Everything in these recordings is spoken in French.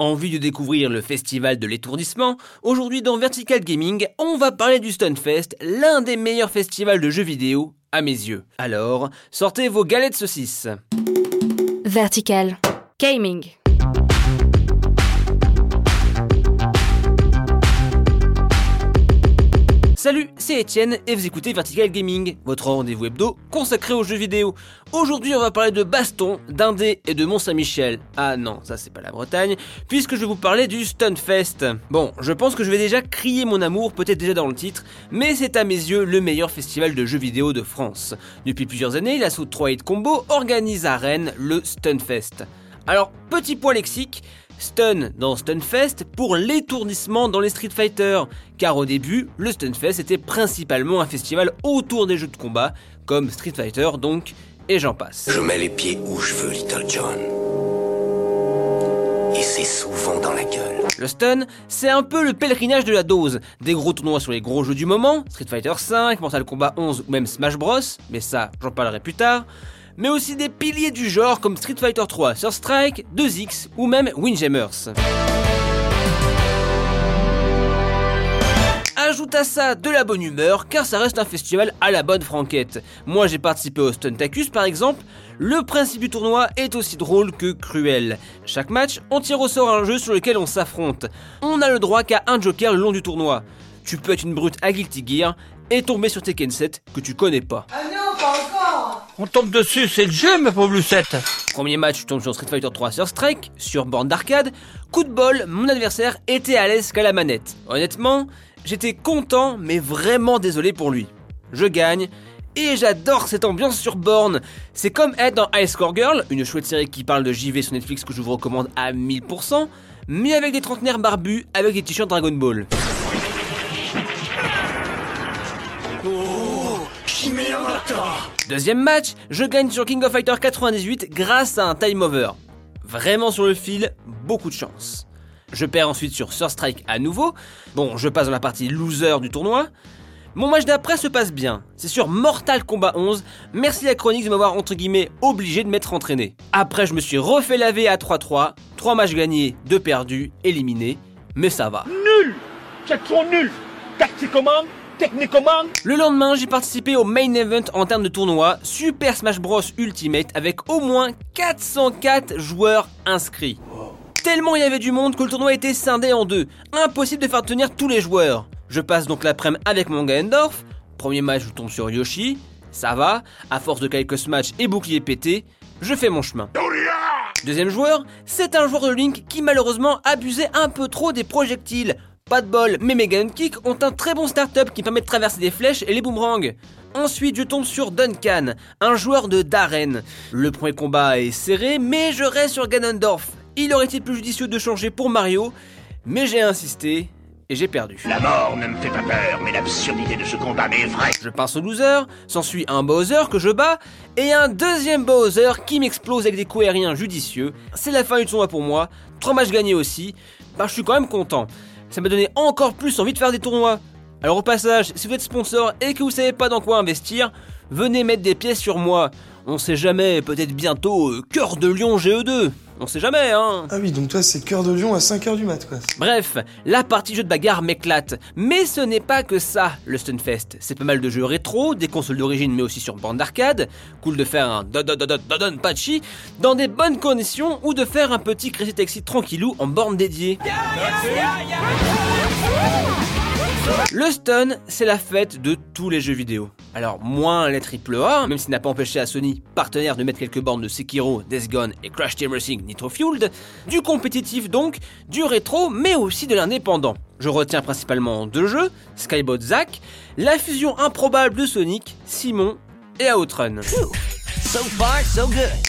Envie de découvrir le festival de l'étourdissement Aujourd'hui dans Vertical Gaming, on va parler du Stunfest, l'un des meilleurs festivals de jeux vidéo à mes yeux. Alors, sortez vos galettes saucisses. Vertical Gaming. C'est Étienne et vous écoutez Vertical Gaming, votre rendez-vous hebdo consacré aux jeux vidéo. Aujourd'hui, on va parler de baston, d'Indé et de Mont-Saint-Michel. Ah non, ça c'est pas la Bretagne, puisque je vais vous parler du Stunfest. Bon, je pense que je vais déjà crier mon amour, peut-être déjà dans le titre, mais c'est à mes yeux le meilleur festival de jeux vidéo de France. Depuis plusieurs années, l'assaut 3 Hit Combo organise à Rennes le Stunfest. Alors, petit point lexique, Stun dans Stunfest pour l'étourdissement dans les Street Fighter, car au début, le Stunfest était principalement un festival autour des jeux de combat, comme Street Fighter donc, et j'en passe. Je mets les pieds où je veux, Little John. Et c'est souvent dans la gueule. Le stun, c'est un peu le pèlerinage de la dose. Des gros tournois sur les gros jeux du moment, Street Fighter V, Mortal Kombat 11 ou même Smash Bros, mais ça, j'en parlerai plus tard mais aussi des piliers du genre comme Street Fighter 3, Sur Strike, 2X ou même Windjammers. Ajoute à ça de la bonne humeur car ça reste un festival à la bonne franquette. Moi j'ai participé au Stuntacus par exemple. Le principe du tournoi est aussi drôle que cruel. Chaque match, on tire au sort un jeu sur lequel on s'affronte. On a le droit qu'à un joker le long du tournoi. Tu peux être une brute à Guilty Gear et tomber sur Tekken 7 que tu connais pas. On tombe dessus, c'est le jeu, ma pauvre Lucette Premier match, tu tombes sur Street Fighter 3 sur Strike, sur borne d'arcade. Coup de bol, mon adversaire était à l'aise qu'à la manette. Honnêtement, j'étais content, mais vraiment désolé pour lui. Je gagne, et j'adore cette ambiance sur borne. C'est comme être dans High Score Girl, une chouette série qui parle de JV sur Netflix que je vous recommande à 1000%, mais avec des trentenaires barbus avec des t-shirts Dragon Ball. Deuxième match, je gagne sur King of Fighter 98 grâce à un time over. Vraiment sur le fil, beaucoup de chance. Je perds ensuite sur Strike à nouveau. Bon, je passe dans la partie loser du tournoi. Mon match d'après se passe bien. C'est sur Mortal Kombat 11. Merci à Chronix de m'avoir entre guillemets obligé de m'être entraîné. Après, je me suis refait laver à 3-3. 3 matchs gagnés, 2 perdus, éliminés. Mais ça va. Nul C'est trop nul Tactiquement, Le lendemain, j'ai participé au main event en termes de tournoi, Super Smash Bros Ultimate, avec au moins 404 joueurs inscrits. Tellement il y avait du monde que le tournoi était scindé en deux. Impossible de faire tenir tous les joueurs. Je passe donc l'après-midi avec mon Ganondorf. Premier match, je tombe sur Yoshi. Ça va, à force de quelques smash et boucliers pétés, je fais mon chemin. Deuxième joueur, c'est un joueur de Link qui malheureusement abusait un peu trop des projectiles. Pas de bol, mais mes Kick ont un très bon startup qui permet de traverser des flèches et les boomerangs. Ensuite, je tombe sur Duncan, un joueur de Darren. Le premier combat est serré, mais je reste sur Ganondorf. Il aurait été plus judicieux de changer pour Mario, mais j'ai insisté et j'ai perdu. La mort ne me fait pas peur, mais l'absurdité de ce combat m'est vraie. Je passe au loser, s'ensuit un Bowser que je bats, et un deuxième Bowser qui m'explose avec des coups aériens judicieux. C'est la fin du tournoi pour moi, trois matchs gagnés aussi, bah je suis quand même content ça m'a donné encore plus envie de faire des tournois. Alors au passage, si vous êtes sponsor et que vous savez pas dans quoi investir, venez mettre des pièces sur moi. On sait jamais, peut-être bientôt euh, Cœur de Lion GE2. On sait jamais, hein. Ah oui, donc toi c'est Cœur de Lion à 5h du mat, quoi. Bref, la partie jeu de bagarre m'éclate. Mais ce n'est pas que ça, le Stunfest. C'est pas mal de jeux rétro, des consoles d'origine mais aussi sur bande d'arcade. Cool de faire un don patchy dans des bonnes conditions ou de faire un petit Crazy Taxi tranquillou en borne dédiée. Le stun, c'est la fête de tous les jeux vidéo. Alors moins les AAA, même s'il n'a pas empêché à Sony, partenaire, de mettre quelques bornes de Sekiro, Death Gone et Crash Team Racing Nitro Fueled, du compétitif donc, du rétro, mais aussi de l'indépendant. Je retiens principalement deux jeux, Skybot Zack, la fusion improbable de Sonic, Simon et Outrun.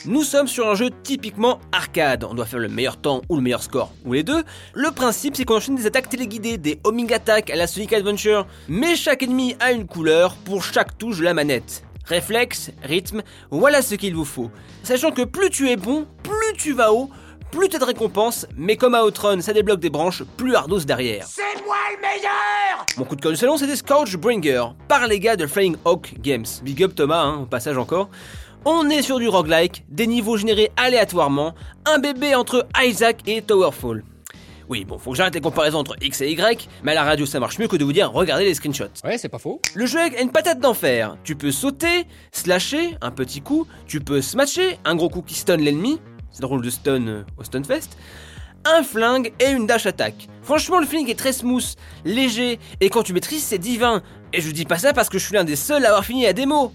Nous sommes sur un jeu typiquement arcade. On doit faire le meilleur temps ou le meilleur score, ou les deux. Le principe, c'est qu'on enchaîne des attaques téléguidées, des homing attacks à la Sonic Adventure. Mais chaque ennemi a une couleur pour chaque touche de la manette. Réflexe, rythme, voilà ce qu'il vous faut. Sachant que plus tu es bon, plus tu vas haut, plus t'as de récompenses, mais comme à Outrun, ça débloque des branches plus ardos derrière. C'est moi le meilleur Mon coup de cœur du salon, c'était Scourge Bringer, par les gars de Flying Hawk Games. Big up Thomas, hein, au passage encore. On est sur du roguelike, des niveaux générés aléatoirement, un bébé entre Isaac et Towerfall. Oui, bon, faut que j'arrête les comparaisons entre X et Y, mais à la radio ça marche mieux que de vous dire regardez les screenshots. Ouais, c'est pas faux. Le jeu a une patate d'enfer. Tu peux sauter, slasher, un petit coup, tu peux smasher, un gros coup qui stun l'ennemi, c'est drôle de stun euh, au Stunfest, un flingue et une dash attack. Franchement, le feeling est très smooth, léger, et quand tu maîtrises, c'est divin. Et je dis pas ça parce que je suis l'un des seuls à avoir fini la démo.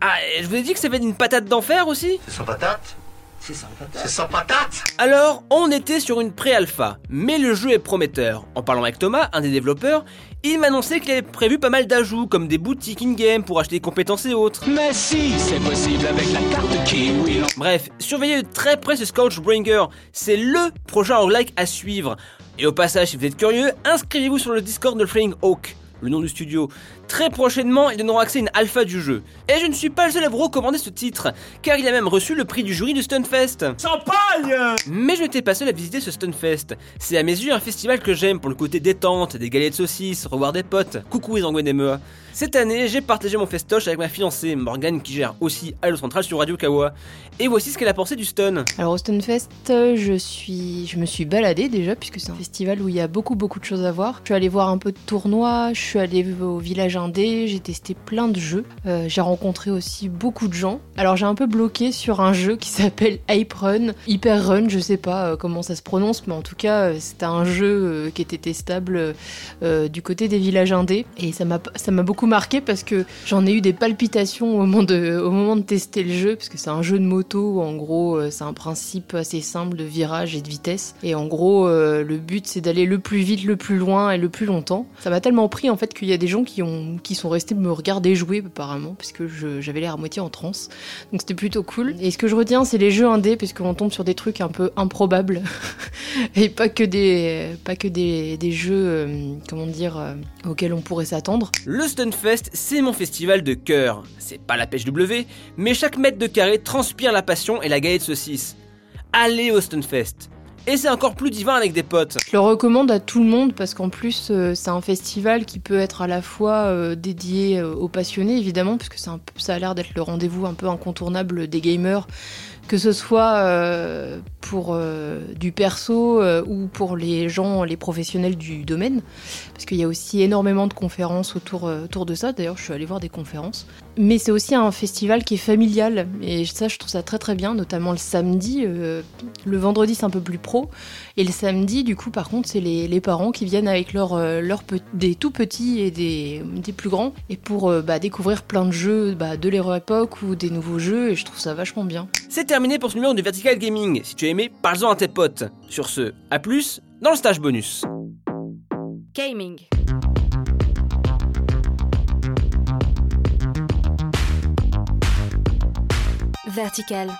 Ah, et je vous ai dit que ça fait une patate d'enfer aussi C'est sans patate C'est sans patate C'est sans patate Alors, on était sur une pré-alpha, mais le jeu est prometteur. En parlant avec Thomas, un des développeurs, il m'a annoncé qu'il avait prévu pas mal d'ajouts, comme des boutiques in-game pour acheter des compétences et autres. Mais si, c'est possible avec la carte Kiwi. Bref, surveillez de très près ce Scorchbringer, c'est LE projet en like à suivre. Et au passage, si vous êtes curieux, inscrivez-vous sur le Discord de Flying Hawk, le nom du studio. Très prochainement, ils donneront accès à une alpha du jeu. Et je ne suis pas le seul à vous recommander ce titre, car il a même reçu le prix du jury du Stunfest. Champagne Mais je n'étais pas seul à visiter ce Stunfest. C'est à mes yeux un festival que j'aime pour le côté détente, des galettes de saucisses, revoir des potes. Coucou les Angwenemea. Cette année, j'ai partagé mon festoche avec ma fiancée, Morgane, qui gère aussi Halo Central sur Radio Kawa. Et voici ce qu'elle a pensé du stun. Alors au Stunfest, je suis, je me suis baladée déjà puisque c'est un festival où il y a beaucoup beaucoup de choses à voir. Je suis allée voir un peu de tournois, je suis allée au village indé, j'ai testé plein de jeux. Euh, j'ai rencontré aussi beaucoup de gens. Alors j'ai un peu bloqué sur un jeu qui s'appelle Hype Run, Hyper Run, je sais pas euh, comment ça se prononce, mais en tout cas euh, c'était un jeu qui était testable du côté des villages indés et ça m'a beaucoup marqué parce que j'en ai eu des palpitations au moment de au moment de tester le jeu parce que c'est un jeu de moto en gros c'est un principe assez simple de virage et de vitesse et en gros le but c'est d'aller le plus vite, le plus loin et le plus longtemps. Ça m'a tellement pris en fait qu'il y a des gens qui ont qui sont restés me regarder jouer apparemment parce que j'avais l'air à moitié en transe. Donc c'était plutôt cool. Et ce que je retiens c'est les jeux indés puisqu'on tombe sur des trucs un peu improbables et pas que des pas que des, des jeux euh, comment dire euh, auxquels on pourrait s'attendre. Le Stunfest, c'est mon festival de cœur. C'est pas la pêche W, mais chaque mètre de carré transpire la passion et la galette de saucisse. Allez au Stunfest. Et c'est encore plus divin avec des potes. Je le recommande à tout le monde parce qu'en plus euh, c'est un festival qui peut être à la fois euh, dédié euh, aux passionnés évidemment puisque ça a l'air d'être le rendez-vous un peu incontournable des gamers que ce soit euh, pour euh, du perso euh, ou pour les gens, les professionnels du domaine, parce qu'il y a aussi énormément de conférences autour, autour de ça. D'ailleurs, je suis allée voir des conférences. Mais c'est aussi un festival qui est familial, et ça, je trouve ça très très bien, notamment le samedi. le vendredi, c'est un peu plus pro, et le samedi, du coup, par contre, c'est les, les parents qui viennent avec leurs leurs pe- des tout petits et des, des plus grands, et pour bah, découvrir plein de jeux bah, de l'ère époque ou des nouveaux jeux, et je trouve ça vachement bien. C'est terminé pour ce numéro de Vertical Gaming. Si tu as aimé, parle-en à tes potes. Sur ce, à plus dans le stage bonus. Gaming. Vertical.